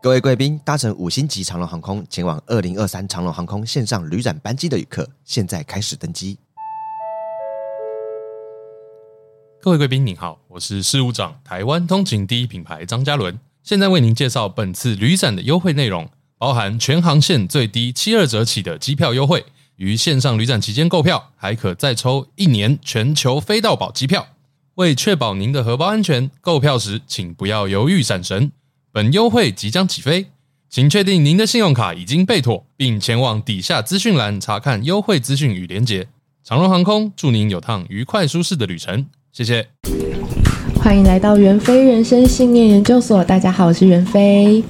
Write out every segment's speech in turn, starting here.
各位贵宾，搭乘五星级长龙航空前往二零二三长荣航空线上旅展班机的旅客，现在开始登机。各位贵宾您好，我是事务长，台湾通勤第一品牌张嘉伦，现在为您介绍本次旅展的优惠内容，包含全航线最低七二折起的机票优惠，于线上旅展期间购票，还可再抽一年全球飞到宝机票。为确保您的荷包安全，购票时请不要犹豫闪神。本优惠即将起飞，请确定您的信用卡已经备妥，并前往底下资讯栏查看优惠资讯与连结。长荣航空祝您有趟愉快舒适的旅程，谢谢。欢迎来到袁飞人生信念研究所，大家好，我是袁飞。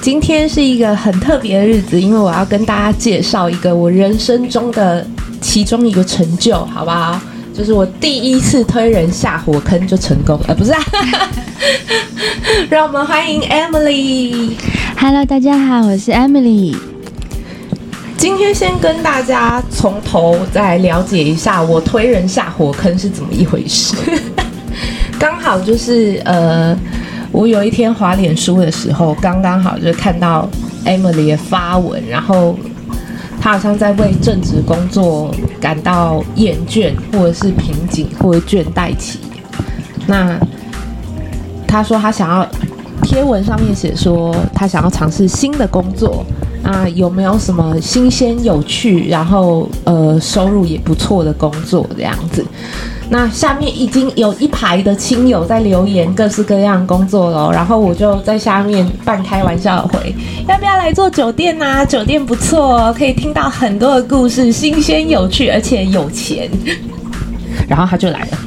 今天是一个很特别的日子，因为我要跟大家介绍一个我人生中的其中一个成就，好不好？就是我第一次推人下火坑就成功了，呃，不是啊，让我们欢迎 Emily。Hello，大家好，我是 Emily。今天先跟大家从头再了解一下我推人下火坑是怎么一回事。刚好就是呃，我有一天滑脸书的时候，刚刚好就看到 Emily 的发文，然后。他好像在为正职工作感到厌倦，或者是瓶颈，或者倦怠期。那他说他想要贴文上面写说他想要尝试新的工作啊，有没有什么新鲜有趣，然后呃收入也不错的工作这样子？那下面已经有一排的亲友在留言各式各样工作了，然后我就在下面半开玩笑的回，要不要来做酒店呐？酒店不错，可以听到很多的故事，新鲜有趣，而且有钱。然后他就来了。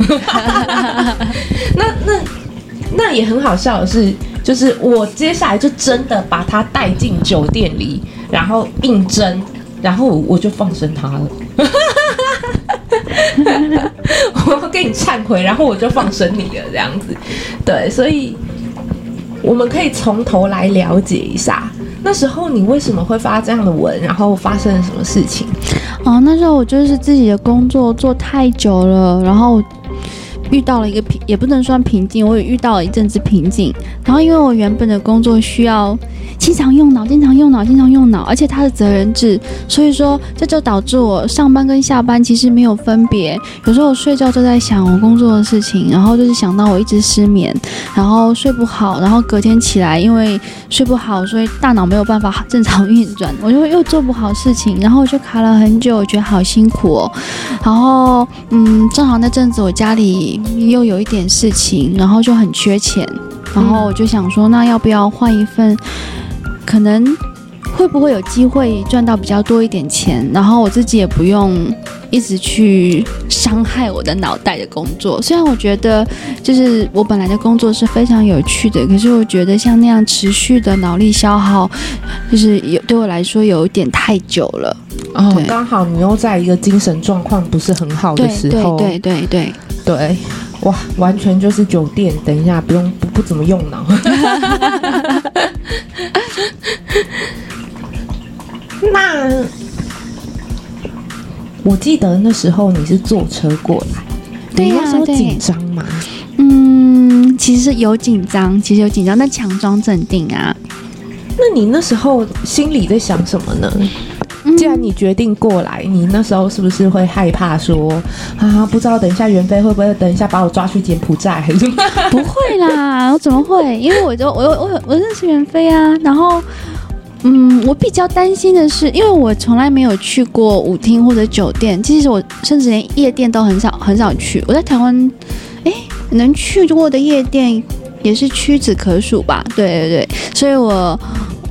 那那那也很好笑的是，就是我接下来就真的把他带进酒店里，然后应征，然后我就放生他了。我要跟你忏悔，然后我就放生你了，这样子。对，所以我们可以从头来了解一下，那时候你为什么会发这样的文，然后发生了什么事情？哦，那时候我就是自己的工作做太久了，然后遇到了一个瓶，也不能算瓶颈，我也遇到了一阵子瓶颈。然后因为我原本的工作需要。经常用脑，经常用脑，经常用脑，而且它是责任制，所以说这就导致我上班跟下班其实没有分别。有时候我睡觉就在想我工作的事情，然后就是想到我一直失眠，然后睡不好，然后隔天起来因为睡不好，所以大脑没有办法正常运转，我就又做不好事情，然后就卡了很久，我觉得好辛苦哦。然后嗯，正好那阵子我家里又有一点事情，然后就很缺钱，然后我就想说，那要不要换一份？可能会不会有机会赚到比较多一点钱，然后我自己也不用一直去伤害我的脑袋的工作。虽然我觉得就是我本来的工作是非常有趣的，可是我觉得像那样持续的脑力消耗，就是有对我来说有一点太久了。哦，刚好你又在一个精神状况不是很好的时候，对对对对对，对，哇，完全就是酒店。等一下，不用不不怎么用脑。那我记得那时候你是坐车过来，对呀、啊，那时候紧张吗？嗯，其实有紧张，其实有紧张，但强装镇定啊。那你那时候心里在想什么呢？既然你决定过来，你那时候是不是会害怕说啊？不知道等一下袁飞会不会等一下把我抓去柬埔寨？还是不会啦，我怎么会？因为我就我我我认识袁飞啊，然后。嗯，我比较担心的是，因为我从来没有去过舞厅或者酒店，其实我甚至连夜店都很少很少去。我在台湾，哎，能去过的夜店也是屈指可数吧？对对对，所以我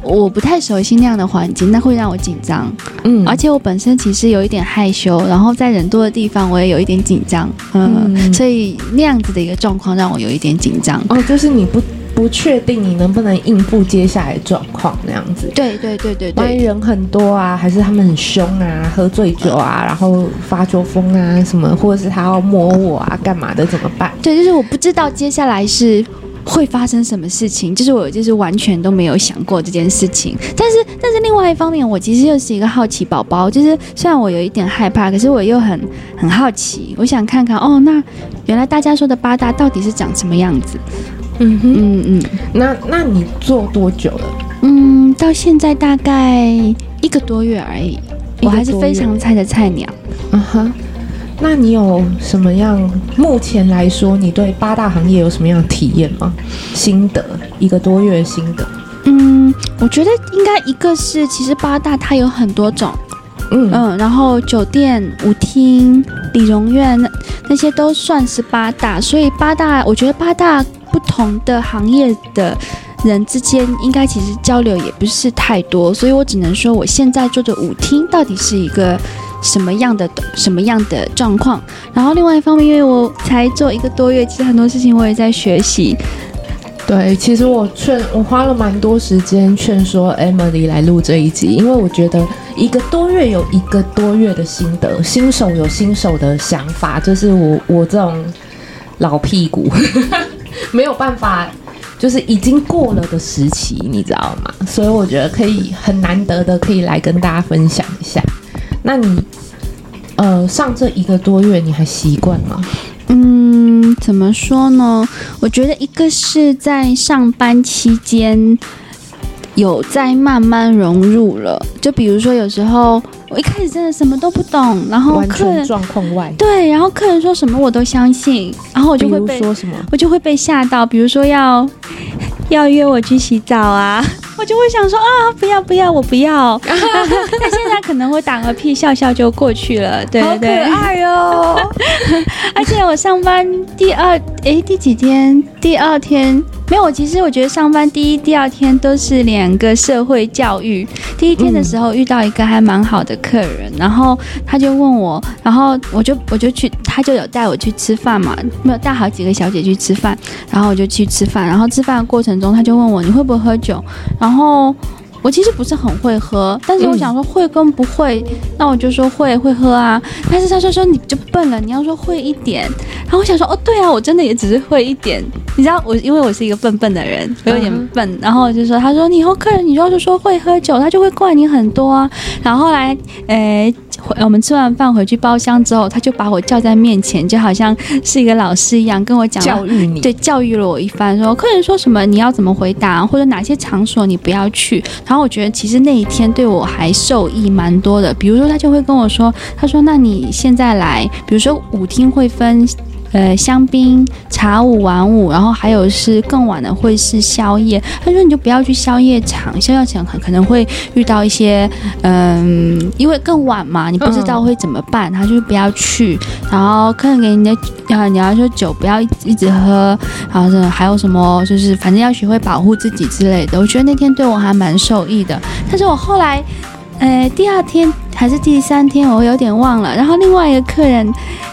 我不太熟悉那样的环境，那会让我紧张。嗯，而且我本身其实有一点害羞，然后在人多的地方我也有一点紧张。嗯，嗯，所以那样子的一个状况让我有一点紧张。哦，就是你不。不确定你能不能应付接下来的状况那样子。对对对对对。万一人很多啊，还是他们很凶啊，喝醉酒啊，然后发酒疯啊什么，或者是他要摸我啊，干嘛的怎么办？对，就是我不知道接下来是会发生什么事情，就是我就是完全都没有想过这件事情。但是但是另外一方面，我其实又是一个好奇宝宝，就是虽然我有一点害怕，可是我又很很好奇，我想看看哦，那原来大家说的八大到底是长什么样子。嗯哼嗯嗯，那那你做多久了？嗯，到现在大概一个多月而已，我还是非常菜的菜鸟。嗯哼，那你有什么样？目前来说，你对八大行业有什么样的体验吗？心得，一个多月的心得。嗯，我觉得应该一个是，其实八大它有很多种。嗯，然后酒店、舞厅、理容院那那些都算是八大，所以八大，我觉得八大不同的行业的人之间应该其实交流也不是太多，所以我只能说我现在做的舞厅到底是一个什么样的什么样的状况。然后另外一方面，因为我才做一个多月，其实很多事情我也在学习。对，其实我劝我花了蛮多时间劝说 Emily 来录这一集，因为我觉得一个多月有一个多月的心得，新手有新手的想法，就是我我这种老屁股 没有办法，就是已经过了的时期，你知道吗？所以我觉得可以很难得的可以来跟大家分享一下。那你呃上这一个多月你还习惯吗？嗯，怎么说呢？我觉得一个是在上班期间有在慢慢融入了。就比如说，有时候我一开始真的什么都不懂，然后客人状况外，对，然后客人说什么我都相信，然后我就会被说什么，我就会被吓到。比如说要 要约我去洗澡啊。我就会想说啊，不要不要，我不要。但现在可能会打个屁，笑笑就过去了，对对对，好可爱哦。而且我上班第二，哎，第几天？第二天。没有，其实我觉得上班第一、第二天都是两个社会教育。第一天的时候遇到一个还蛮好的客人，然后他就问我，然后我就我就去，他就有带我去吃饭嘛，没有带好几个小姐去吃饭，然后我就去吃饭，然后吃饭的过程中他就问我，你会不会喝酒，然后。我其实不是很会喝，但是我想说会跟不会，嗯、那我就说会会喝啊。但是他说说你就笨了，你要说会一点。然后我想说哦对啊，我真的也只是会一点。你知道我因为我是一个笨笨的人，我有点笨。嗯、然后我就说他说你以后客人你要是说会喝酒，他就会怪你很多啊。然后后来诶。我们吃完饭回去包厢之后，他就把我叫在面前，就好像是一个老师一样，跟我讲教育你，对，教育了我一番，说客人说什么你要怎么回答，或者哪些场所你不要去。然后我觉得其实那一天对我还受益蛮多的，比如说他就会跟我说，他说那你现在来，比如说舞厅会分。呃，香槟、茶舞、晚舞，然后还有是更晚的会是宵夜。他说你就不要去宵夜场，宵夜场可可能会遇到一些，嗯、因为更晚嘛，你不知道会怎么办，他就不要去。然后客人给你的，呃，你要说酒不要一直喝，然后是还有什么，就是反正要学会保护自己之类的。我觉得那天对我还蛮受益的。但是我后来，呃，第二天还是第三天，我有点忘了。然后另外一个客人，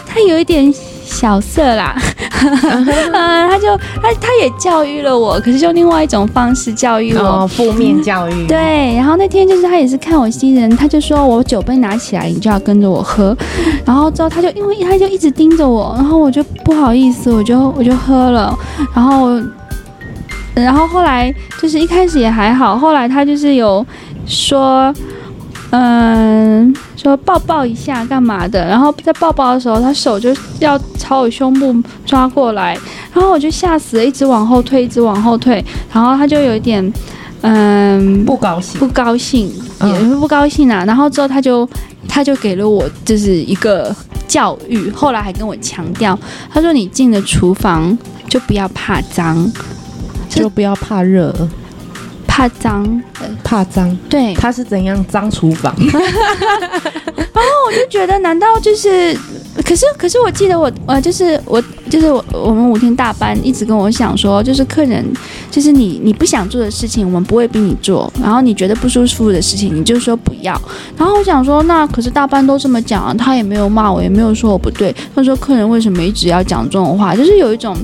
他有一点。小色啦，嗯，他就他他也教育了我，可是用另外一种方式教育我，哦，负面教育。对，然后那天就是他也是看我新人，他就说我酒杯拿起来，你就要跟着我喝，然后之后他就因为他就一直盯着我，然后我就不好意思，我就我就喝了，然后然后后来就是一开始也还好，后来他就是有说。嗯，说抱抱一下干嘛的？然后在抱抱的时候，他手就要朝我胸部抓过来，然后我就吓死了，一直往后退，一直往后退。然后他就有一点，嗯，不高兴，不高兴，也是不高兴啊。然后之后他就他就给了我就是一个教育，后来还跟我强调，他说你进了厨房就不要怕脏，就不要怕热。怕脏，怕脏，对，他是怎样脏厨房？然后我就觉得，难道就是？可是，可是我记得我，呃，就是我，就是我，我们五天大班一直跟我想说，就是客人，就是你，你不想做的事情，我们不会逼你做。然后你觉得不舒服的事情，你就说不要。然后我想说，那可是大班都这么讲啊，他也没有骂我，也没有说我不对。他说客人为什么一直要讲这种话？就是有一种。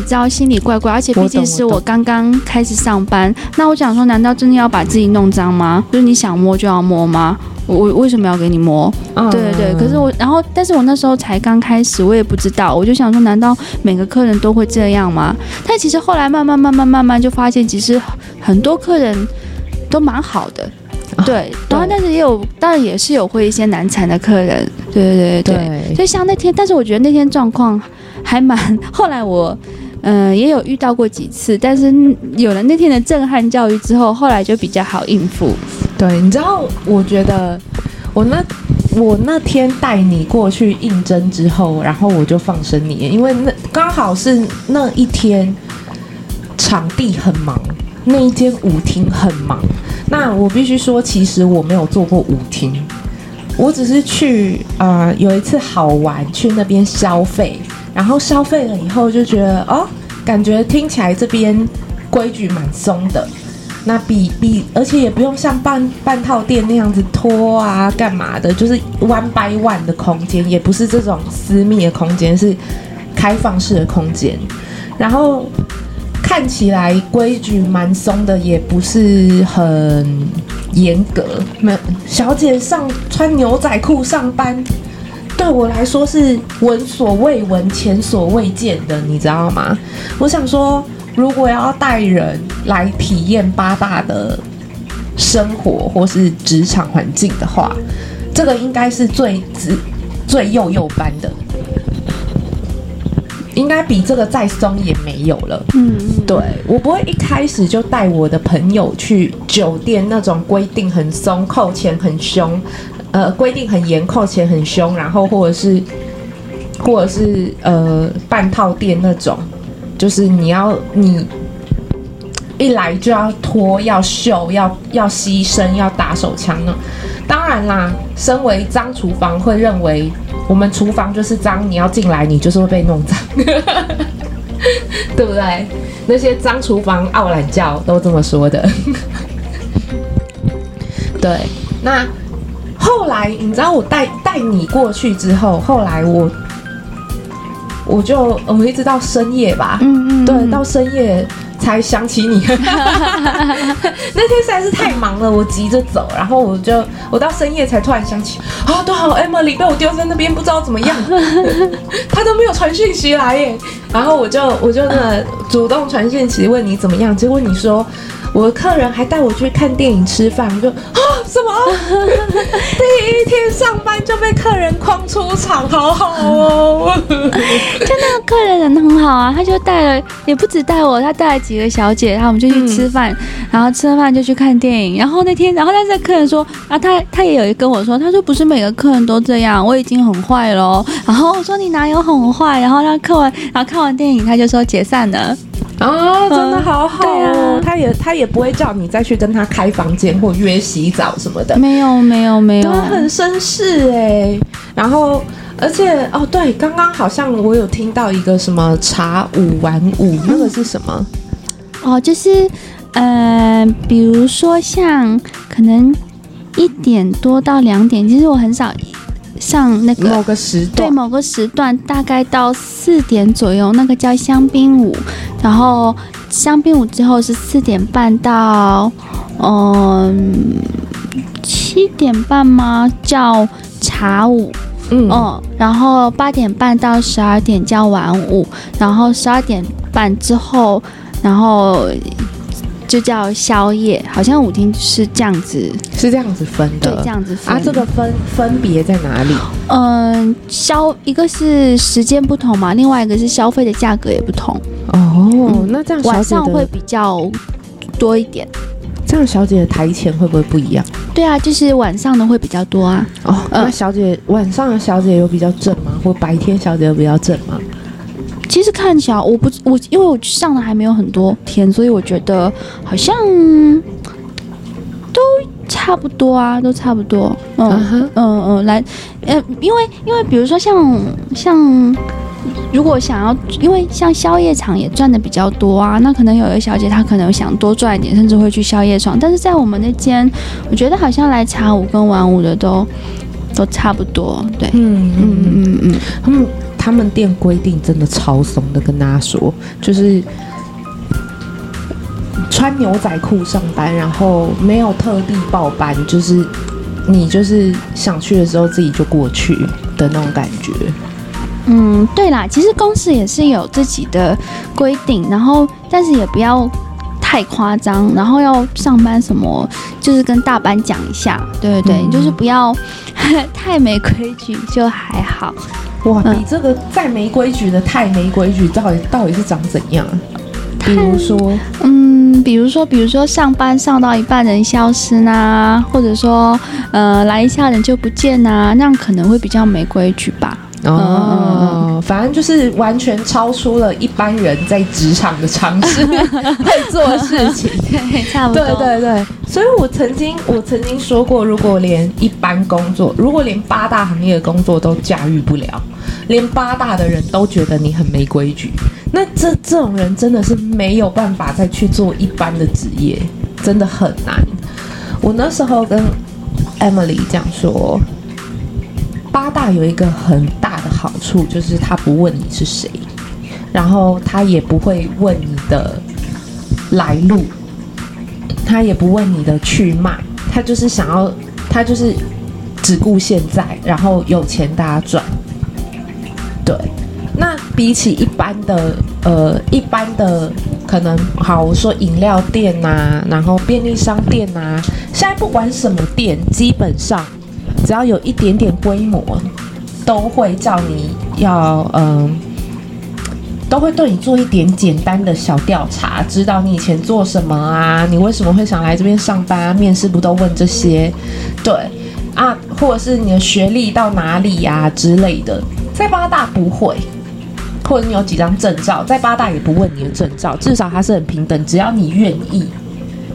你知道心里怪怪，而且毕竟是我刚刚开始上班，那我想说，难道真的要把自己弄脏吗？就是你想摸就要摸吗？我我为什么要给你摸？嗯、对对对，可是我，然后，但是我那时候才刚开始，我也不知道，我就想说，难道每个客人都会这样吗？但其实后来慢慢慢慢慢慢就发现，其实很多客人都蛮好的，对，对然后但是也有，当然也是有会一些难缠的客人，对对对对，对，所以像那天，但是我觉得那天状况还蛮，后来我。嗯、呃，也有遇到过几次，但是有了那天的震撼教育之后，后来就比较好应付。对，你知道，我觉得我那我那天带你过去应征之后，然后我就放生你，因为那刚好是那一天场地很忙，那一间舞厅很忙。那我必须说，其实我没有做过舞厅，我只是去、呃，有一次好玩，去那边消费。然后消费了以后就觉得哦，感觉听起来这边规矩蛮松的，那比比而且也不用像半半套店那样子拖啊干嘛的，就是 one by one 的空间，也不是这种私密的空间，是开放式的空间。然后看起来规矩蛮松的，也不是很严格。没小姐上穿牛仔裤上班。对我来说是闻所未闻、前所未见的，你知道吗？我想说，如果要带人来体验八大的生活或是职场环境的话，这个应该是最最最幼幼班的，应该比这个再松也没有了。嗯，对，我不会一开始就带我的朋友去酒店那种规定很松、扣钱很凶。呃，规定很严，扣钱很凶，然后或者是，或者是呃半套店那种，就是你要你一来就要脱，要秀，要要牺牲，要打手枪呢。当然啦，身为脏厨房会认为我们厨房就是脏，你要进来你就是会被弄脏，对不对？那些脏厨房傲懒教都这么说的。对，那。后来你知道我带带你过去之后，后来我我就我们一直到深夜吧，嗯嗯，对，到深夜才想起你。那天实在是太忙了，我急着走，然后我就我到深夜才突然想起，啊，多好，Emily 被我丢在那边，不知道怎么样，他都没有传讯息来耶，然后我就我就那主动传讯息问你怎么样，结果你说。我的客人还带我去看电影、吃饭，我就啊什么？第一天上班就被客人框出场，好好哦！就那个客人人很好啊，他就带了，也不止带我，他带了几个小姐，然后我们就去吃饭，嗯、然后吃了饭就去看电影。然后那天，然后但是客人说，啊，他他也有跟我说，他说不是每个客人都这样，我已经很坏了。然后我说你哪有很坏？然后他看完，然后看完电影他就说解散了。哦，真的好好哦，啊、他也他也不会叫你再去跟他开房间或约洗澡什么的，没有没有没有，他很绅士哎。然后而且哦，对，刚刚好像我有听到一个什么茶舞晚舞，那个是什么？哦，就是呃，比如说像可能一点多到两点，其实我很少。上那个某个时段，对某个时段，大概到四点左右，那个叫香槟舞，然后香槟舞之后是四点半到嗯七点半吗？叫茶舞，嗯，嗯，然后八点半到十二点叫晚舞，然后十二点半之后，然后。就叫宵夜，好像舞厅是这样子，是这样子分的，对，这样子分啊。这个分分别在哪里？嗯，消一个是时间不同嘛，另外一个是消费的价格也不同。哦，嗯、那这样晚上会比较多一点。这样小姐的台前会不会不一样？对啊，就是晚上的会比较多啊。哦，那小姐、嗯、晚上的小姐有比较正吗？或白天小姐有比较正吗？其实看起来我不我，因为我上的还没有很多天，所以我觉得好像都差不多啊，都差不多。嗯嗯嗯，来，呃，因为因为比如说像像如果想要，因为像宵夜场也赚的比较多啊，那可能有的小姐她可能想多赚一点，甚至会去宵夜场。但是在我们那间，我觉得好像来茶舞跟玩舞的都都差不多。对，嗯嗯嗯嗯，他们。他们店规定真的超松的，跟大家说，就是穿牛仔裤上班，然后没有特地报班，就是你就是想去的时候自己就过去的那种感觉。嗯，对啦，其实公司也是有自己的规定，然后但是也不要太夸张，然后要上班什么，就是跟大班讲一下，对对对，嗯、就是不要 太没规矩就还好。哇，你这个再没规矩的太没规矩，到底到底是长怎样？比如说，嗯，比如说，比如说上班上到一半人消失呐，或者说，呃，来一下人就不见呐，那样可能会比较没规矩吧。哦，反正就是完全超出了一般人在职场的常识 会做的事情，对，差不多。对对对，所以我曾经我曾经说过，如果连一般工作，如果连八大行业的工作都驾驭不了，连八大的人都觉得你很没规矩，那这这种人真的是没有办法再去做一般的职业，真的很难。我那时候跟 Emily 讲说。八大有一个很大的好处，就是他不问你是谁，然后他也不会问你的来路，他也不问你的去脉，他就是想要，他就是只顾现在，然后有钱大家赚。对，那比起一般的，呃，一般的可能，好，我说饮料店呐、然后便利商店呐、现在不管什么店，基本上。只要有一点点规模，都会叫你要嗯，都会对你做一点简单的小调查，知道你以前做什么啊？你为什么会想来这边上班？面试不都问这些？对啊，或者是你的学历到哪里呀之类的，在八大不会，或者你有几张证照，在八大也不问你的证照，至少它是很平等，只要你愿意。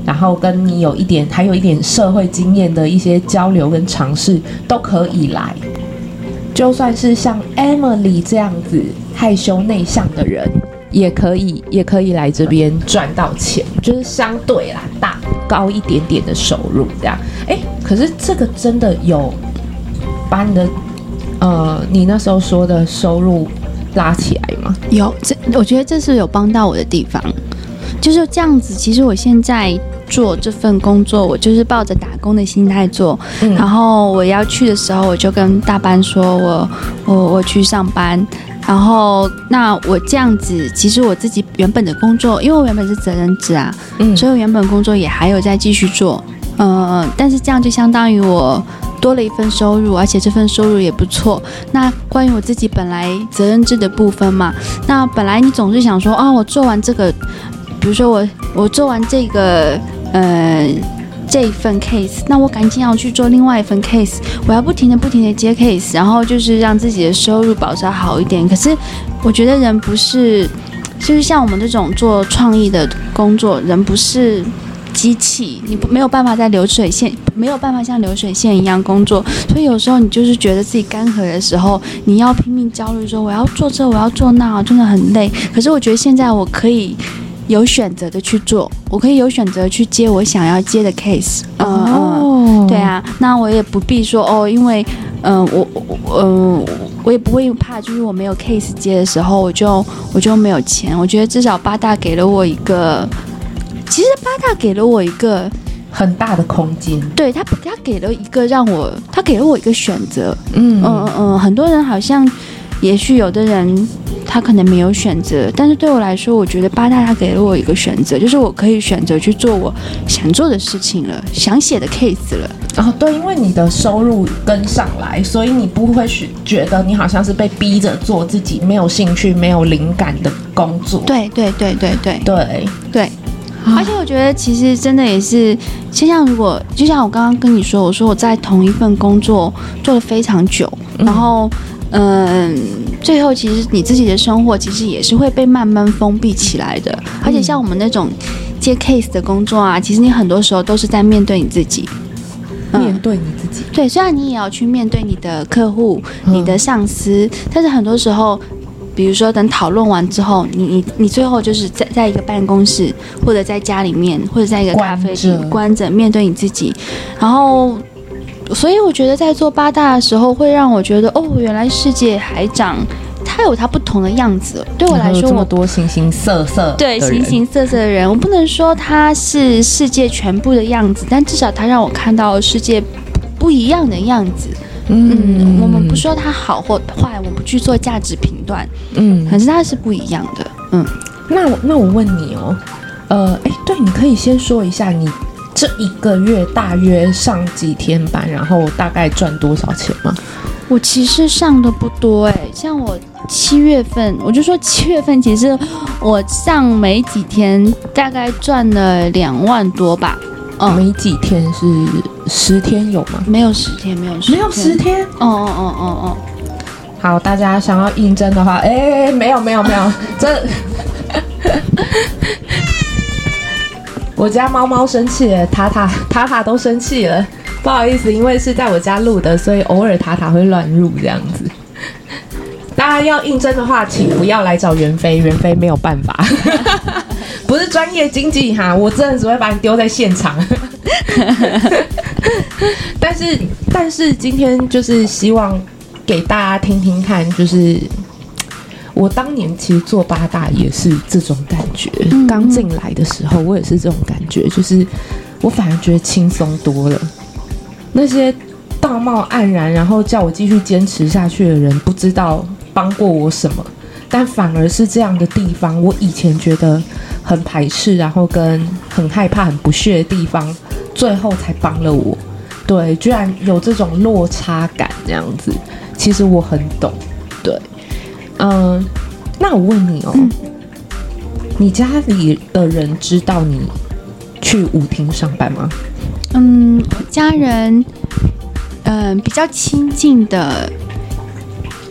然后跟你有一点，还有一点社会经验的一些交流跟尝试都可以来。就算是像 Emily 这样子害羞内向的人，也可以，也可以来这边赚到钱，就是相对啦，大高一点点的收入这样。哎，可是这个真的有把你的呃，你那时候说的收入拉起来吗？有，这我觉得这是有帮到我的地方，就是这样子。其实我现在。做这份工作，我就是抱着打工的心态做。嗯、然后我要去的时候，我就跟大班说我我我去上班。然后那我这样子，其实我自己原本的工作，因为我原本是责任制啊，嗯，所以我原本工作也还有在继续做。嗯、呃，但是这样就相当于我多了一份收入，而且这份收入也不错。那关于我自己本来责任制的部分嘛，那本来你总是想说啊，我做完这个，比如说我我做完这个。呃，这一份 case，那我赶紧要去做另外一份 case，我要不停的不停的接 case，然后就是让自己的收入保持好一点。可是我觉得人不是，就是像我们这种做创意的工作，人不是机器，你没有办法在流水线，没有办法像流水线一样工作。所以有时候你就是觉得自己干涸的时候，你要拼命焦虑说我要做这，我要做那，真的很累。可是我觉得现在我可以。有选择的去做，我可以有选择去接我想要接的 case。嗯、哦、嗯，对啊，那我也不必说哦，因为，嗯、呃，我，嗯、呃，我也不会怕，就是我没有 case 接的时候，我就我就没有钱。我觉得至少八大给了我一个，其实八大给了我一个很大的空间。对他，他给了一个让我，他给了我一个选择。嗯嗯嗯，很多人好像。也许有的人他可能没有选择，但是对我来说，我觉得八大他给了我一个选择，就是我可以选择去做我想做的事情了，想写的 case 了。哦，对，因为你的收入跟上来，所以你不会去觉得你好像是被逼着做自己没有兴趣、没有灵感的工作。对对对对对对对。而且我觉得其实真的也是，就像如果就像我刚刚跟你说，我说我在同一份工作做了非常久，然后。嗯，最后其实你自己的生活其实也是会被慢慢封闭起来的，而且像我们那种接 case 的工作啊，其实你很多时候都是在面对你自己，面对你自己。对，虽然你也要去面对你的客户、你的上司，但是很多时候，比如说等讨论完之后，你你你最后就是在在一个办公室，或者在家里面，或者在一个咖啡厅关着面对你自己，然后。所以我觉得在做八大的时候，会让我觉得哦，原来世界还长，它有它不同的样子。对我来说，这么多形形色色，对形形色色的人，我不能说它是世界全部的样子，但至少它让我看到世界不一样的样子。嗯，嗯，我们不说它好或坏，我们不去做价值评断。嗯，可是它是不一样的。嗯，那我那我问你哦，呃，哎，对，你可以先说一下你。这一个月大约上几天班，然后大概赚多少钱吗？我其实上的不多哎，像我七月份，我就说七月份，其实我上没几天，大概赚了两万多吧。嗯，没几天是十天有吗？没有十天，没有十天，没有十天。哦哦哦哦哦。好，大家想要应征的话，哎，没有没有没有，这我家猫猫生气了，塔塔塔塔都生气了。不好意思，因为是在我家录的，所以偶尔塔塔会乱入这样子。大家要应征的话，请不要来找袁飞，袁飞没有办法，不是专业经纪哈，我真的只会把你丢在现场。但是，但是今天就是希望给大家听听看，就是我当年其实做八大也是这种感觉，刚进来的时候我也是这种感觉，就是我反而觉得轻松多了。那些道貌岸然，然后叫我继续坚持下去的人，不知道帮过我什么，但反而是这样的地方，我以前觉得很排斥，然后跟很害怕、很不屑的地方，最后才帮了我。对，居然有这种落差感，这样子，其实我很懂。对，嗯、呃，那我问你哦，嗯、你家里的人知道你去舞厅上班吗？嗯，家人，嗯、呃，比较亲近的，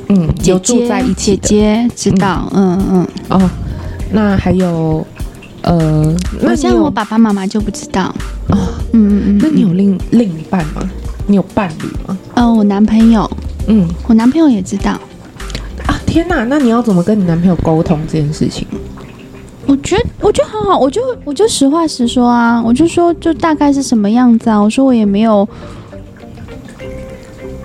嗯，有住在一起，姐姐知道，嗯。嗯，嗯。哦，那还有，呃，那像我爸爸妈妈就不知道，哦，嗯嗯嗯，那你有另另一半吗？你有伴侣吗？嗯、呃，我男朋友，嗯，我男朋友也知道，啊，天哪，那你要怎么跟你男朋友沟通这件事情？我觉得，我觉得很好，我就我就实话实说啊，我就说就大概是什么样子啊。我说我也没有，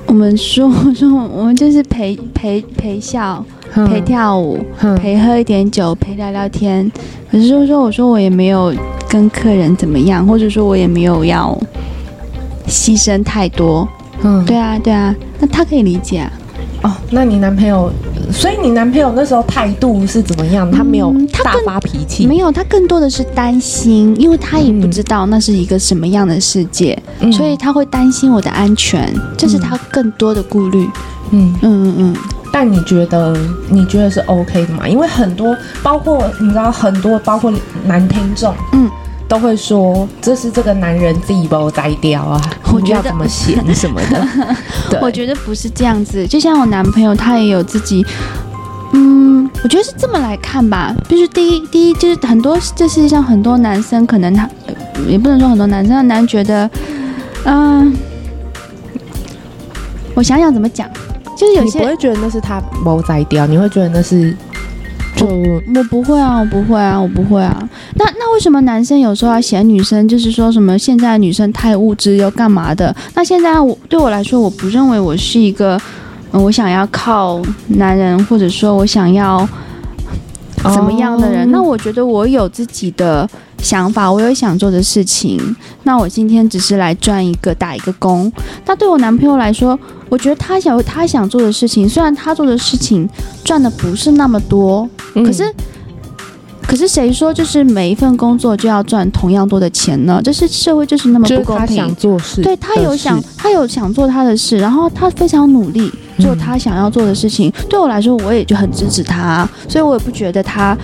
我们说我说我们就是陪陪陪笑，陪跳舞，陪喝一点酒，陪聊聊天。可是说说我说我也没有跟客人怎么样，或者说我也没有要牺牲太多。嗯，对啊对啊，那他可以理解啊。哦，那你男朋友？所以你男朋友那时候态度是怎么样？他没有大发脾气，没有，他更多的是担心，因为他也不知道那是一个什么样的世界，嗯、所以他会担心我的安全，这是他更多的顾虑。嗯嗯嗯嗯。但你觉得你觉得是 OK 的吗？因为很多，包括你知道很多，包括男听众，嗯。都会说这是这个男人自己把我摘掉啊！我觉得怎么写什么的？对我觉得不是这样子。就像我男朋友，他也有自己，嗯，我觉得是这么来看吧。就是第一，第一就是很多，这世界上很多男生可能他也不能说很多男生，男人觉得，嗯、呃，我想想怎么讲，就是有些你不会觉得那是他把我摘掉，你会觉得那是。就我不会啊，我不会啊，我不会啊。那那为什么男生有时候要嫌女生？就是说什么现在女生太物质又干嘛的？那现在我对我来说，我不认为我是一个，嗯，我想要靠男人，或者说我想要怎么样的人？哦，那我觉得我有自己的想法，我有想做的事情。那我今天只是来赚一个打一个工。那对我男朋友来说，我觉得他想他想做的事情，虽然他做的事情赚的不是那么多，嗯、可是可是谁说就是每一份工作就要赚同样多的钱呢？就是社会就是那么不公平。他想做事，对他有想他有想做他的事，然后他非常努力做他想要做的事情。嗯、对我来说，我也就很支持他，所以我也不觉得他。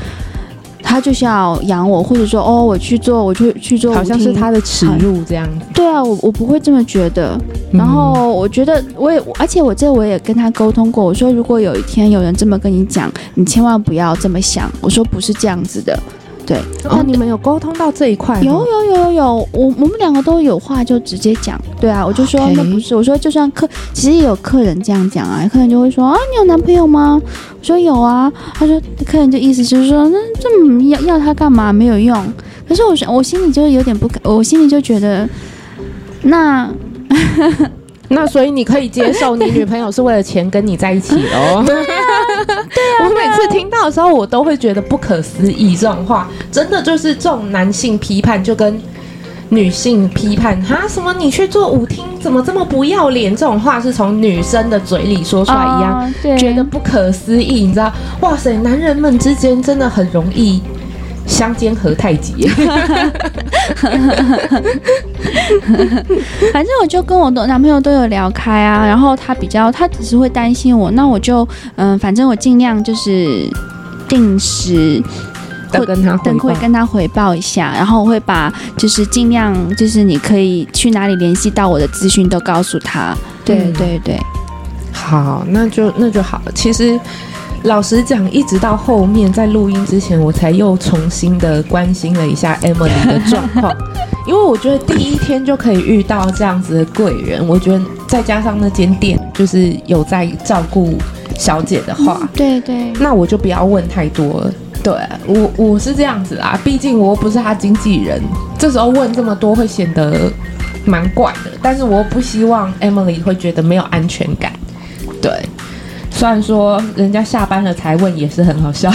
他就是要养我，或者说哦，我去做，我去去做，好像是他的耻辱这样子。对啊，我我不会这么觉得。然后我觉得我也，而且我这我也跟他沟通过，我说如果有一天有人这么跟你讲，你千万不要这么想。我说不是这样子的。对，哦，你们有沟通到这一块？有有有有有，我我们两个都有话就直接讲。对啊，我就说那不是，我说就算客，其实也有客人这样讲啊，客人就会说啊，你有男朋友吗？我说有啊，他说客人就意思就是说，那这么要要他干嘛？没有用。可是我我心里就有点不敢，我心里就觉得那。那所以你可以接受你女朋友是为了钱跟你在一起哦？我每次听到的时候，我都会觉得不可思议。这种话真的就是这种男性批判，就跟女性批判哈什么你去做舞厅怎么这么不要脸？这种话是从女生的嘴里说出来一样，觉得不可思议。你知道？哇塞，男人们之间真的很容易相煎何太急。反正我就跟我的男朋友都有聊开啊，然后他比较，他只是会担心我，那我就嗯、呃，反正我尽量就是定时会跟他等会跟他回报一下，然后我会把就是尽量就是你可以去哪里联系到我的资讯都告诉他。对对对，好，那就那就好了。其实。老实讲，一直到后面在录音之前，我才又重新的关心了一下 Emily 的状况，因为我觉得第一天就可以遇到这样子的贵人，我觉得再加上那间店就是有在照顾小姐的话，嗯、对对，那我就不要问太多了。对我我是这样子啊，毕竟我又不是他经纪人，这时候问这么多会显得蛮怪的，但是我不希望 Emily 会觉得没有安全感，对。虽然说人家下班了才问也是很好笑，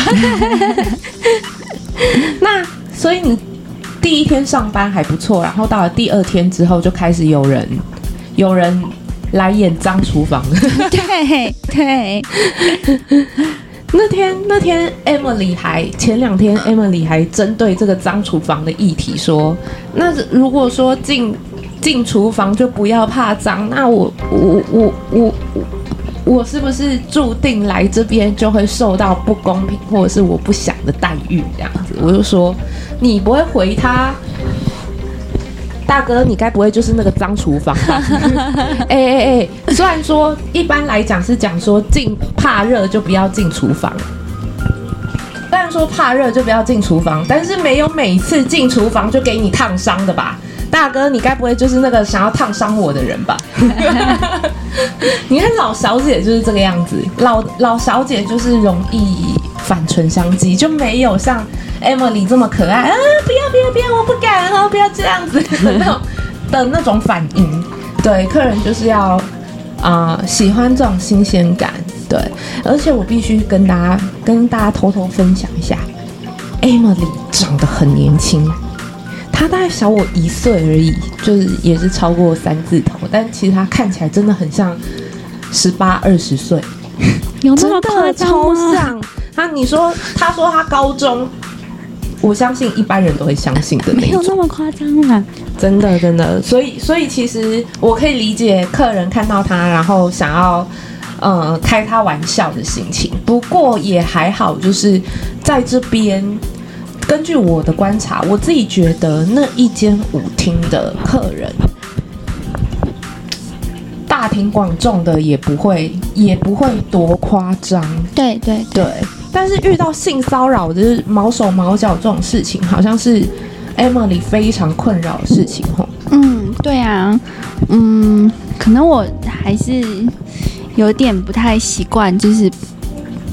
那所以你第一天上班还不错，然后到了第二天之后就开始有人有人来演脏厨房，对对。那天那天 Emily 还前两天 Emily 还针对这个脏厨房的议题说，那如果说进进厨房就不要怕脏，那我我我我。我我是不是注定来这边就会受到不公平，或者是我不想的待遇？这样子，我就说，你不会回他，大哥，你该不会就是那个脏厨房吧？哎哎哎，虽然说一般来讲是讲说进怕热就不要进厨房，虽然说怕热就不要进厨房，但是没有每次进厨房就给你烫伤的吧？大哥，你该不会就是那个想要烫伤我的人吧？你看老小姐就是这个样子，老老小姐就是容易反唇相讥，就没有像 Emily 这么可爱啊！不要不要不要，我不敢哦，不要这样子的 那种的那种反应。对，客人就是要啊、喜欢这种新鲜感。对，而且我必须跟大家跟大家偷偷分享一下，Emily 长得很年轻。他大概小我一岁而已，就是也是超过三字头，但其实他看起来真的很像十八二十岁，有那么夸张吗？超像。他你说他说他高中，我相信一般人都会相信的，没有那么夸张啊，真的真的。所以所以其实我可以理解客人看到他然后想要呃开他玩笑的心情，不过也还好，就是在这边。根据我的观察，我自己觉得那一间舞厅的客人大庭广众的也不会，也不会多夸张。对对对，对，但是遇到性骚扰就是毛手毛脚这种事情，好像是 Emily 非常困扰的事情吼。嗯，对啊，嗯，可能我还是有点不太习惯，就是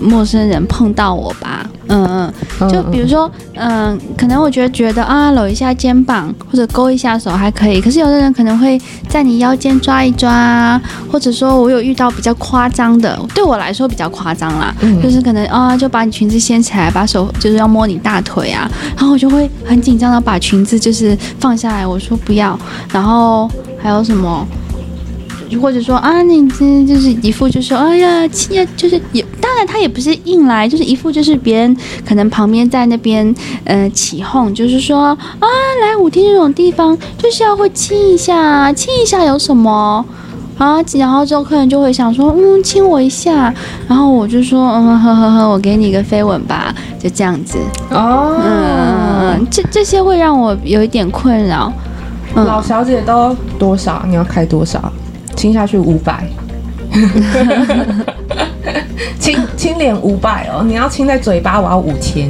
陌生人碰到我吧。嗯嗯，就比如说，嗯，可能我觉得觉得啊，搂一下肩膀或者勾一下手还可以，可是有的人可能会在你腰间抓一抓，或者说我有遇到比较夸张的，对我来说比较夸张啦，嗯、就是可能啊，就把你裙子掀起来，把手就是要摸你大腿啊，然后我就会很紧张的把裙子就是放下来，我说不要，然后还有什么？或者说啊，你这就是一副就是说，哎呀，亲呀，就是也他也不是硬来，就是一副就是别人可能旁边在那边呃起哄，就是说啊，来舞厅这种地方就是要会亲一下，亲一下有什么啊？然后之后客人就会想说，嗯，亲我一下，然后我就说，嗯，呵呵呵，我给你一个飞吻吧，就这样子哦，嗯，这这些会让我有一点困扰。嗯、老小姐都多少？你要开多少？亲下去五百，亲亲脸五百哦，你要亲在嘴巴，我要五千，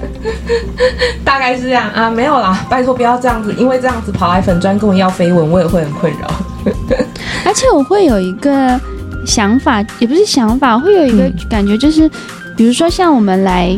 大概是这样啊，没有啦，拜托不要这样子，因为这样子跑来粉专跟我要绯闻，我也会很困扰，而且我会有一个想法，也不是想法，会有一个感觉，就是、嗯、比如说像我们来。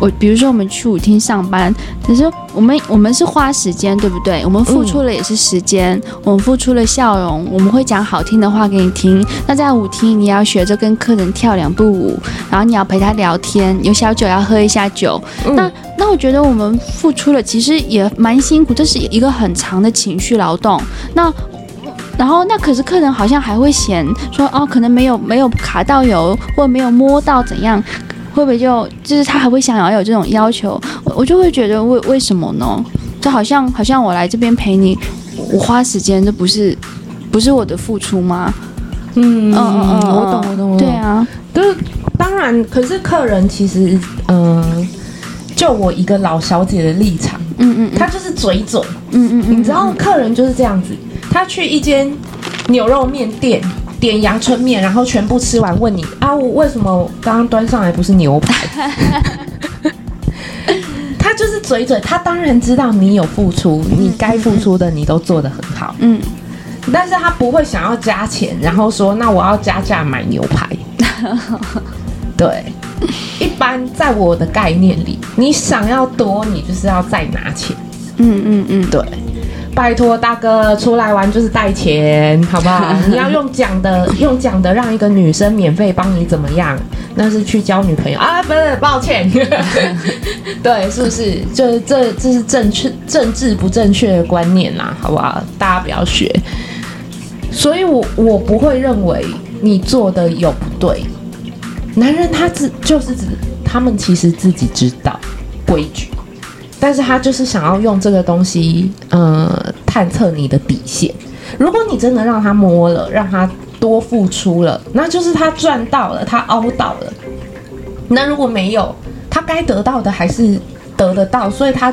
我比如说，我们去舞厅上班，可是我们我们是花时间，对不对？我们付出了也是时间，嗯、我们付出了笑容，我们会讲好听的话给你听。那在舞厅，你要学着跟客人跳两步舞，然后你要陪他聊天，有小酒要喝一下酒。嗯、那那我觉得我们付出了，其实也蛮辛苦，这是一个很长的情绪劳动。那然后那可是客人好像还会嫌说哦，可能没有没有卡到油，或者没有摸到怎样。会不会就就是他还会想要有这种要求？我我就会觉得为为什么呢？就好像好像我来这边陪你，我花时间，这不是不是我的付出吗？嗯嗯嗯，我懂我懂我懂。对啊，就是当然，可是客人其实，嗯、呃，就我一个老小姐的立场，嗯嗯，他就是嘴嘴，嗯嗯嗯，你知道，客人就是这样子，他去一间牛肉面店点阳春面，然后全部吃完，问你啊，我为什么刚刚端上来不是牛排？他就是嘴嘴，他当然知道你有付出，你该付出的你都做得很好，嗯。但是他不会想要加钱，然后说那我要加价买牛排。对，一般在我的概念里，你想要多，你就是要再拿钱。嗯嗯嗯，对，拜托大哥出来玩就是带钱，好不好？你要用讲的，用讲的让一个女生免费帮你怎么样？那是去交女朋友啊？不是，抱歉。对，是不是？就是这这是正确政治不正确的观念啦，好不好？大家不要学。所以我，我我不会认为你做的有不对。男人他自就是指他们其实自己知道规矩，但是他就是想要用这个东西，呃，探测你的底线。如果你真的让他摸了，让他多付出了，那就是他赚到了，他凹到了。那如果没有，他该得到的还是得得到，所以他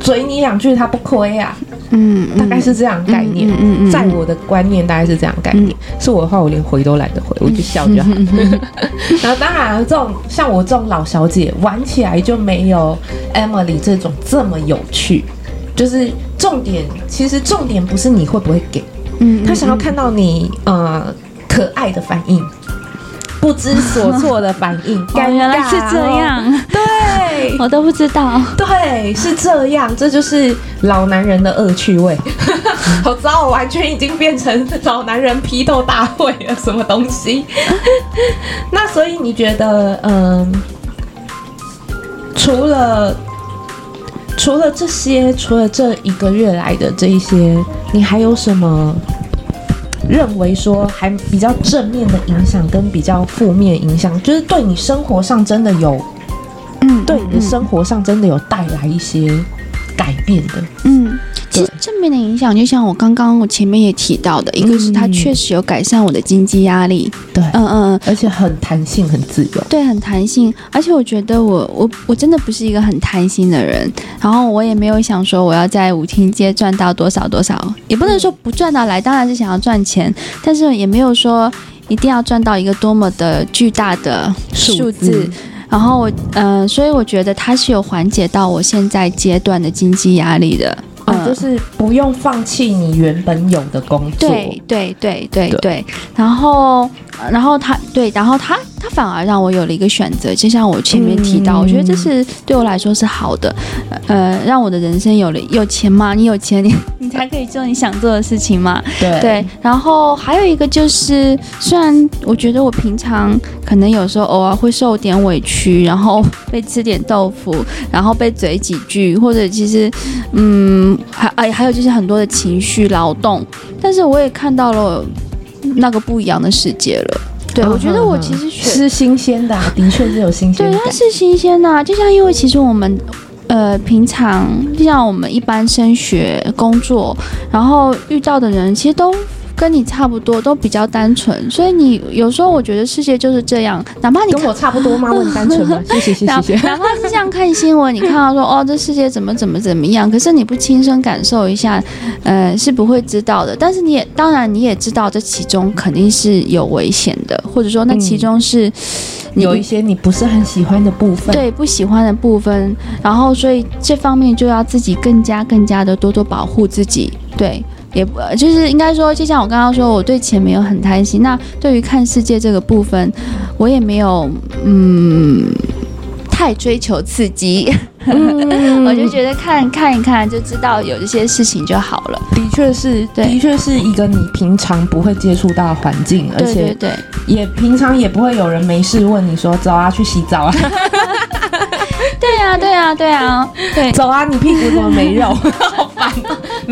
嘴你两句，他不亏啊。嗯，大概是这样概念。嗯嗯，嗯，在我的观念大概是这样概念。嗯、是我的话，我连回都懒得回，我就笑就好。嗯嗯嗯、然后当然，这种像我这种老小姐玩起来就没有 Emily 这种这么有趣。就是重点，其实重点不是你会不会给，嗯，他想要看到你呃可爱的反应。不知所措的反应，原来是这样，对，我都不知道，对，是这样，这就是老男人的恶趣味。好糟，我完全已经变成老男人批斗大会了，什么东西？那所以你觉得，嗯，除了除了这些，除了这一个月来的这一些，你还有什么？认为说还比较正面的影响跟比较负面影响，就是对你生活上真的有，嗯，对你的生活上真的有带来一些改变的，嗯。其实正面的影响，就像我刚刚我前面也提到的，一个是它确实有改善我的经济压力，对，嗯嗯，而且很弹性，很自由，对，很弹性。而且我觉得我我我真的不是一个很贪心的人，然后我也没有想说我要在舞厅街赚到多少多少，也不能说不赚到来，当然是想要赚钱，但是也没有说一定要赚到一个多么的巨大的数字。然后我嗯、呃，所以我觉得它是有缓解到我现在阶段的经济压力的。嗯，就是不用放弃你原本有的工作。对对对对对，对。然后，然后他对，然后他他反而让我有了一个选择，就像我前面提到，嗯、我觉得这是对我来说是好的。呃，让我的人生有了有钱嘛，你有钱，你 你才可以做你想做的事情嘛。对对。然后还有一个就是，虽然我觉得我平常可能有时候偶尔会受点委屈，然后 被吃点豆腐，然后被嘴几句，或者其实嗯。还哎，还有就是很多的情绪劳动，但是我也看到了那个不一样的世界了。对，我觉得我其实是新鲜的，的确是有新鲜。对，它是新鲜的，就像因为其实我们呃平常就像我们一般升学、工作，然后遇到的人其实都。跟你差不多，都比较单纯，所以你有时候我觉得世界就是这样，哪怕你跟我差不多吗？我很单纯吗？谢谢谢谢。哪怕是这样看新闻，你看到说哦，这世界怎么怎么怎么样，可是你不亲身感受一下，呃，是不会知道的。但是你也当然你也知道，这其中肯定是有危险的，或者说那其中是有一些你不是很喜欢的部分，对，不喜欢的部分。然后所以这方面就要自己更加更加的多多保护自己，对。也不就是应该说，就像我刚刚说，我对钱没有很贪心。那对于看世界这个部分，我也没有嗯太追求刺激。嗯、我就觉得看看一看就知道有这些事情就好了。的确是，的确是一个你平常不会接触到的环境，而且对，对，对，也平常也不会有人没事问你说走啊去洗澡啊。对啊，对啊，对啊，对，走啊，你屁股怎么没肉？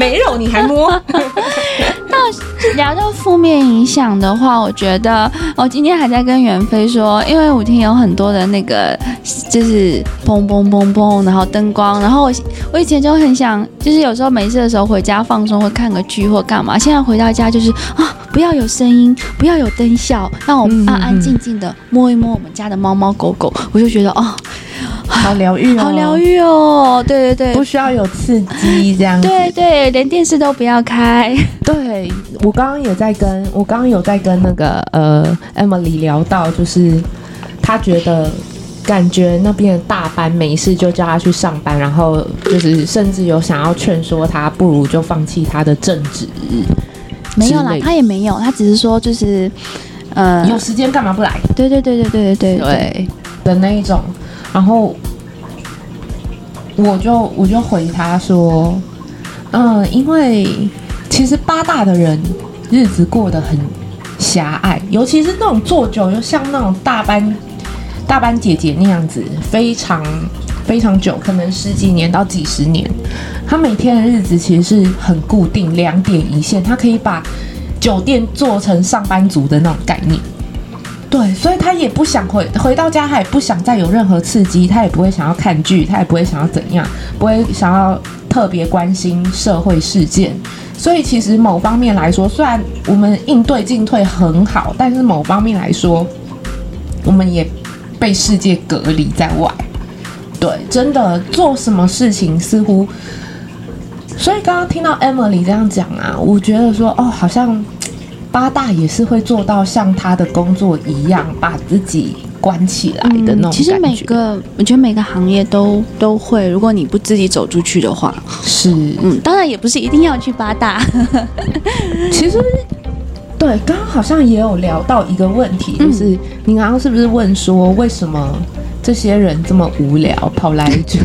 没肉你还摸？那聊到负面影响的话，我觉得我今天还在跟袁飞说，因为舞厅有很多的那个就是砰砰砰砰，然后灯光，然后我我以前就很想，就是有时候没事的时候回家放松，会看个剧或干嘛。现在回到家就是啊，不要有声音，不要有灯效，让我安安静静的摸一摸我们家的猫猫狗狗，我就觉得哦。好疗愈哦，好疗愈哦，对对对，不需要有刺激这样。对对，连电视都不要开。对，我刚刚也在跟，我刚刚有在跟那个呃 Emily 聊到，就是他觉得感觉那边的大班没事就叫他去上班，然后就是甚至有想要劝说他，不如就放弃他的正职。没有啦，他也没有，他只是说就是呃，有时间干嘛不来？对对对对对对对的那一种。然后我就我就回他说，嗯，因为其实八大的人日子过得很狭隘，尤其是那种做久，就像那种大班大班姐姐那样子，非常非常久，可能十几年到几十年，他每天的日子其实是很固定，两点一线，他可以把酒店做成上班族的那种概念。对，所以他也不想回回到家，他也不想再有任何刺激，他也不会想要看剧，他也不会想要怎样，不会想要特别关心社会事件。所以其实某方面来说，虽然我们应对进退很好，但是某方面来说，我们也被世界隔离在外。对，真的做什么事情似乎……所以刚刚听到 Emily 这样讲啊，我觉得说哦，好像。八大也是会做到像他的工作一样，把自己关起来的那种。其实每个，我觉得每个行业都都会。如果你不自己走出去的话，是，嗯，当然也不是一定要去八大。其实，对，刚刚好像也有聊到一个问题，就是你刚刚是不是问说，为什么这些人这么无聊，跑来就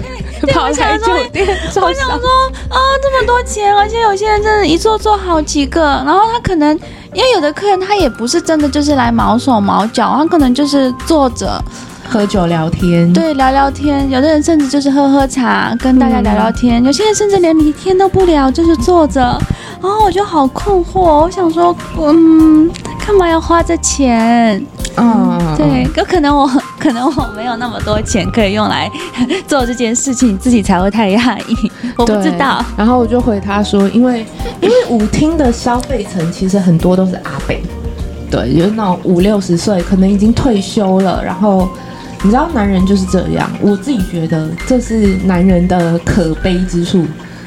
跑来酒店？我想说啊，这么多钱，而且有些人真的，一坐坐好几个，然后他可能。因为有的客人他也不是真的就是来毛手毛脚，他可能就是坐着喝酒聊天，对，聊聊天。有的人甚至就是喝喝茶，跟大家聊聊天。嗯、有些人甚至连聊天都不聊，就是坐着。然后我就好困惑，我想说，嗯，干嘛要花这钱？嗯，对，有可能我可能我没有那么多钱可以用来做这件事情，自己才会太压抑。我不知道。然后我就回他说，因为因为舞厅的消费层其实很多都是阿伯，对，就是那种五六十岁，可能已经退休了。然后你知道，男人就是这样。我自己觉得这是男人的可悲之处。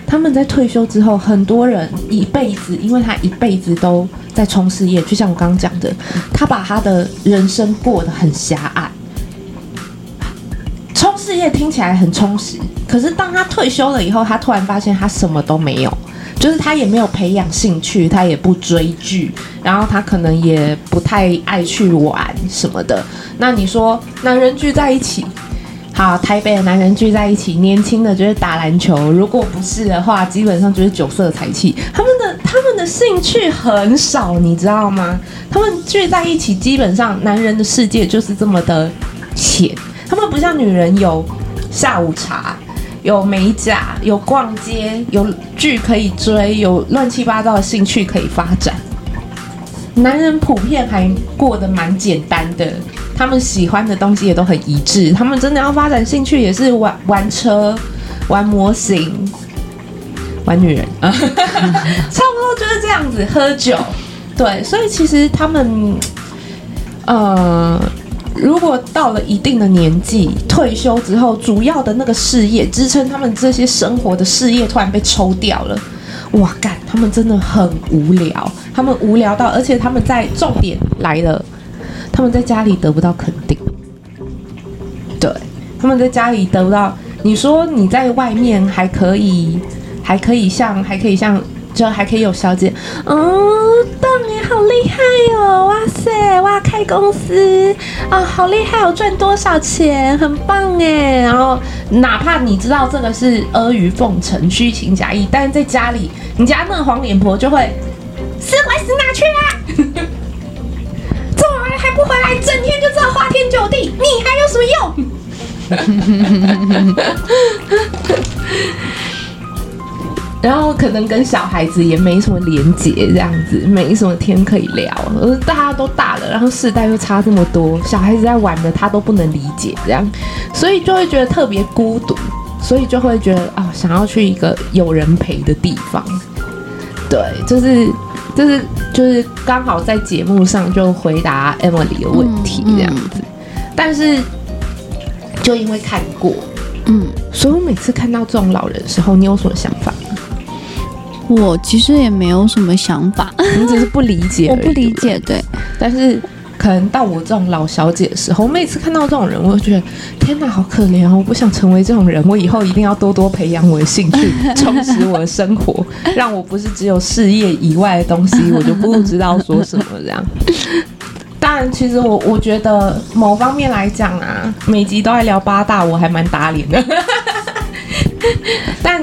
他们在退休之后，很多人一辈子，因为他一辈子都在冲事业，就像我刚刚讲的，他把他的人生过得很狭隘。冲事业听起来很充实，可是当他退休了以后，他突然发现他什么都没有，就是他也没有培养兴趣，他也不追剧，然后他可能也不太爱去玩什么的。那你说，男人聚在一起？好，台北的男人聚在一起，年轻的就是打篮球，如果不是的话，基本上就是酒色财气。他们的他们的兴趣很少，你知道吗？他们聚在一起，基本上男人的世界就是这么的浅。他们不像女人有下午茶，有美甲，有逛街，有剧可以追，有乱七八糟的兴趣可以发展。男人普遍还过得蛮简单的。他们喜欢的东西也都很一致，他们真的要发展兴趣也是玩玩车、玩模型、玩女人，差不多就是这样子。喝酒，对，所以其实他们，呃，如果到了一定的年纪，退休之后，主要的那个事业支撑他们这些生活的事业突然被抽掉了，哇干，他们真的很无聊，他们无聊到，而且他们在重点来了。他们在家里得不到肯定，对，他们在家里得不到。你说你在外面还可以，还可以像，还可以像，就还可以有小姐，哦，当你好厉害哦，哇塞，哇，开公司啊，好厉害，我赚多少钱，很棒哎。然后哪怕你知道这个是阿谀奉承、虚情假意，但是在家里，你家那个黄脸婆就会死鬼死哪去啊？还不回来，整天就知道花天酒地，你还有什么用？然后可能跟小孩子也没什么连结，这样子没什么天可以聊。而大家都大了，然后世代又差这么多，小孩子在玩的他都不能理解，这样，所以就会觉得特别孤独，所以就会觉得啊、哦，想要去一个有人陪的地方。对，就是就是就是刚好在节目上就回答 Emily 的问题这样子，但是就因为看过，嗯，所以我每次看到这种老人的时候，你有什么想法？我其实也没有什么想法，你只是不理解。我不理解，对。但是可能到我这种老小姐的时候，我每次看到这种人，我就觉得天哪，好可怜啊！我不想成为这种人，我以后一定要多多培养我的兴趣，充实我的生活，让我不是只有事业以外的东西，我就不知道说什么这样。当然，其实我我觉得某方面来讲啊，每集都在聊八大，我还蛮打脸的。但。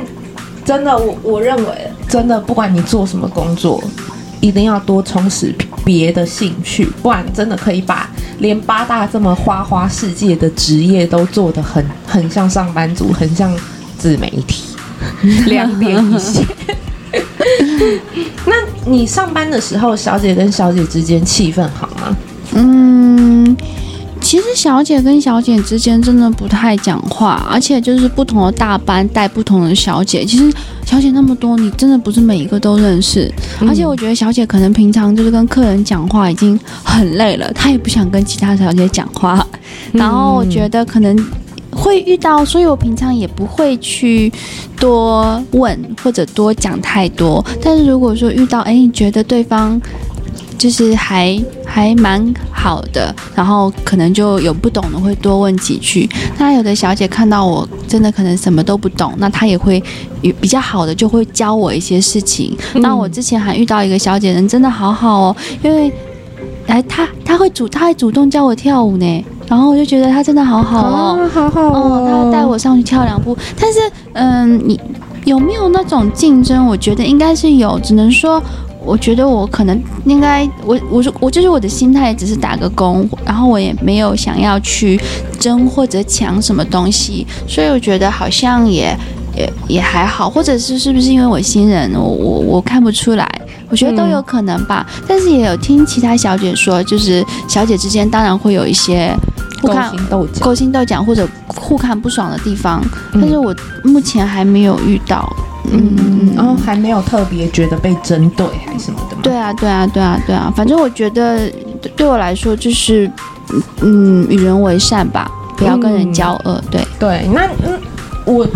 真的，我我认为，真的，不管你做什么工作，一定要多充实别的兴趣，不然真的可以把连八大这么花花世界的职业都做得很很像上班族，很像自媒体，两点一线。那你上班的时候，小姐跟小姐之间气氛好吗？嗯。其实小姐跟小姐之间真的不太讲话，而且就是不同的大班带不同的小姐。其实小姐那么多，你真的不是每一个都认识。嗯、而且我觉得小姐可能平常就是跟客人讲话已经很累了，她也不想跟其他小姐讲话。然后我觉得可能会遇到，所以我平常也不会去多问或者多讲太多。但是如果说遇到，哎，你觉得对方。就是还还蛮好的，然后可能就有不懂的会多问几句。那有的小姐看到我真的可能什么都不懂，那她也会比较好的就会教我一些事情。那、嗯、我之前还遇到一个小姐人真的好好哦，因为哎她她会主她会主动教我跳舞呢，然后我就觉得她真的好好哦，啊、好好哦，她带我上去跳两步。但是嗯，你有没有那种竞争？我觉得应该是有，只能说。我觉得我可能应该，我我说我就是我的心态，只是打个工，然后我也没有想要去争或者抢什么东西，所以我觉得好像也也也还好，或者是是不是因为我新人，我我我看不出来，我觉得都有可能吧。嗯、但是也有听其他小姐说，就是小姐之间当然会有一些互心斗角、勾心斗角或者互看不爽的地方，嗯、但是我目前还没有遇到。嗯，然后、哦、还没有特别觉得被针对还是什么的吗？对啊，对啊，对啊，对啊，反正我觉得对我来说就是，嗯，与人为善吧，不要跟人交恶。嗯、对对，那嗯，我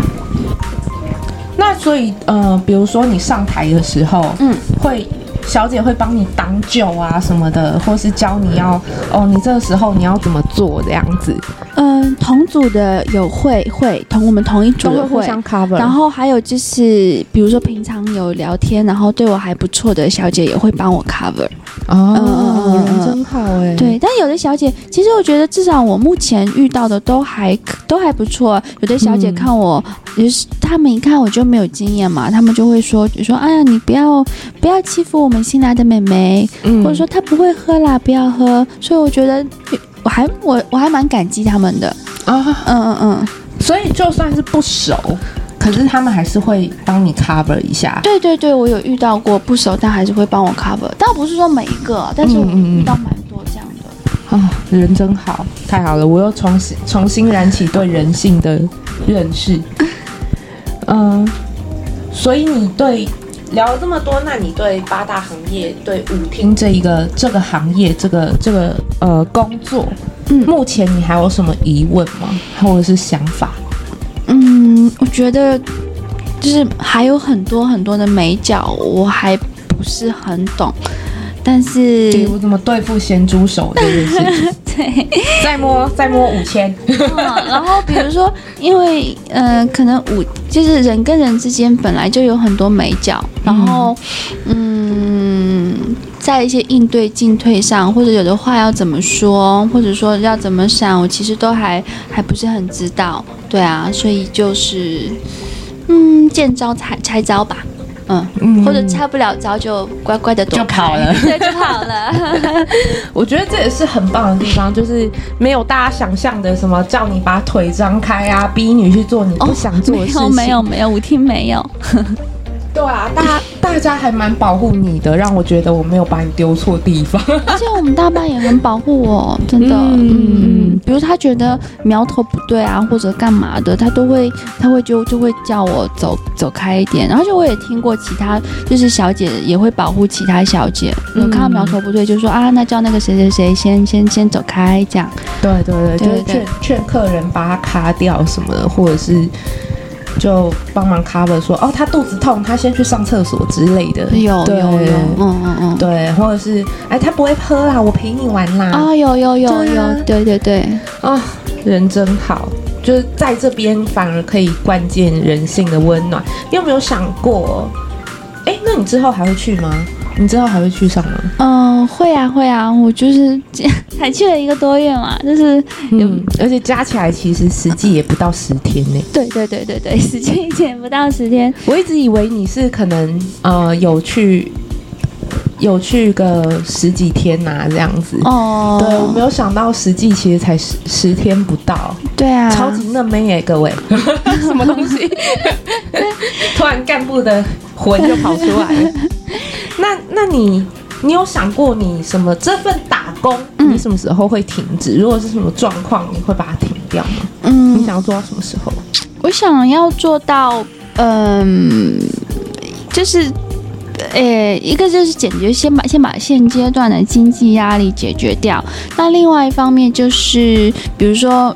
那所以呃，比如说你上台的时候，嗯，会。小姐会帮你挡酒啊什么的，或是教你要哦，你这个时候你要怎么做这样子。嗯，同组的有会会同我们同一组的互相 cover。然后还有就是，比如说平常有聊天，然后对我还不错的小姐也会帮我 cover。哦，人真好哎。对，但有的小姐，其实我觉得至少我目前遇到的都还都还不错。有的小姐看我，也、是他们一看我就没有经验嘛，他们就会说，就说哎呀，你不要不要欺负我们新来的妹妹，嗯、或者说她不会喝啦，不要喝。所以我觉得我还我我还蛮感激他们的啊，嗯嗯嗯。所以就算是不熟。可是他们还是会帮你 cover 一下。对对对，我有遇到过不熟，但还是会帮我 cover。倒不是说每一个，但是我遇到蛮多这样的。啊、哦，人真好，太好了！我又重新重新燃起对人性的认识。嗯，所以你对聊了这么多，那你对八大行业、对舞厅这一个这个行业、这个这个呃工作，嗯，目前你还有什么疑问吗？或者是想法？嗯，我觉得就是还有很多很多的美角，我还不是很懂。但是，我怎么对付咸猪手这件事情？对，再摸再摸五千。嗯，然后比如说，因为呃，可能五就是人跟人之间本来就有很多美角，然后嗯，在一些应对进退上，或者有的话要怎么说，或者说要怎么想，我其实都还还不是很知道。对啊，所以就是嗯，见招拆拆招吧。嗯，或者拆不了招就乖乖的躲就跑了，对，就跑了。我觉得这也是很棒的地方，就是没有大家想象的什么叫你把腿张开啊，逼你去做你不想做的事情。没有没有，舞厅没有。对啊，大大家还蛮保护你的，让我觉得我没有把你丢错地方。而且我们大班也很保护我，真的。嗯，嗯，比如他觉得苗头不对啊，或者干嘛的，他都会他会就就会叫我走走开一点。然后就我也听过其他就是小姐也会保护其他小姐，有、嗯、看到苗头不对就说啊，那叫那个谁谁谁先先先走开这样。对对对，就是劝劝客人把他卡掉什么的，或者是。就帮忙 cover 说哦，他肚子痛，他先去上厕所之类的。有有有，嗯嗯嗯，对，或者是哎，他不会喝啦，我陪你玩啦。啊、哦，有有有有，对对对，啊、哦，人真好，就是在这边反而可以关见人性的温暖。你有没有想过？哎，那你之后还会去吗？你之后还会去上吗？嗯，会啊会啊，我就是 才去了一个多月嘛，就是嗯，而且加起来其实实际也不到十天呢。对对对对对，实际也不到十天。我一直以为你是可能呃有去有去个十几天呐、啊、这样子哦。对，我没有想到实际其实才十十天不到。对啊，超级嫩妹耶，各位，什么东西？突然干部的魂就跑出来了。那那你你有想过你什么这份打工，你什么时候会停止？嗯、如果是什么状况，你会把它停掉吗？嗯，你想要做到什么时候？我想要做到，嗯、呃，就是，呃、欸，一个就是解决先把先把现阶段的经济压力解决掉。那另外一方面就是，比如说，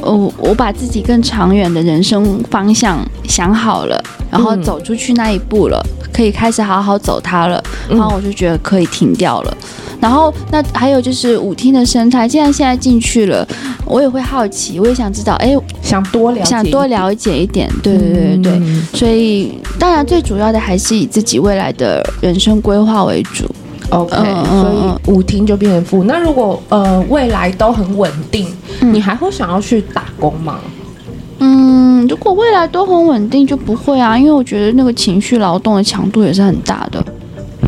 我我把自己更长远的人生方向想好了，然后走出去那一步了。嗯可以开始好好走它了，然后我就觉得可以停掉了。嗯、然后那还有就是舞厅的生态，既然现在进去了，我也会好奇，我也想知道，哎，想多了解，想多了解一点，对对对对。嗯、所以当然最主要的还是以自己未来的人生规划为主。OK，、嗯、所以舞厅就变成副。那如果呃未来都很稳定，嗯、你还会想要去打工吗？嗯，如果未来都很稳定，就不会啊，因为我觉得那个情绪劳动的强度也是很大的。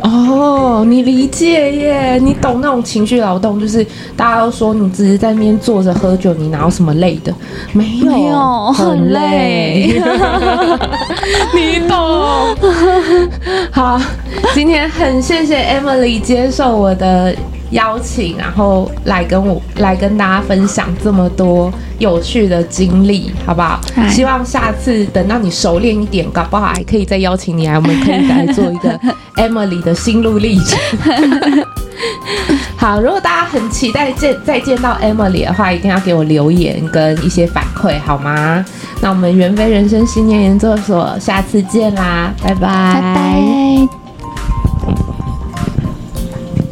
哦，你理解耶，你懂那种情绪劳动，就是大家都说你只是在那边坐着喝酒，你哪有什么累的？没有，没有很累。你懂。好，今天很谢谢 Emily 接受我的邀请，然后来跟我来跟大家分享这么多有趣的经历，好不好？希望下次等到你熟练一点，搞不好还可以再邀请你来，我们可以来做一个 Emily 的心路历程。好，如果大家很期待见再见到 Emily 的话，一定要给我留言跟一些反馈，好吗？那我们元非人生信念研究所下次见啦，拜拜，拜拜。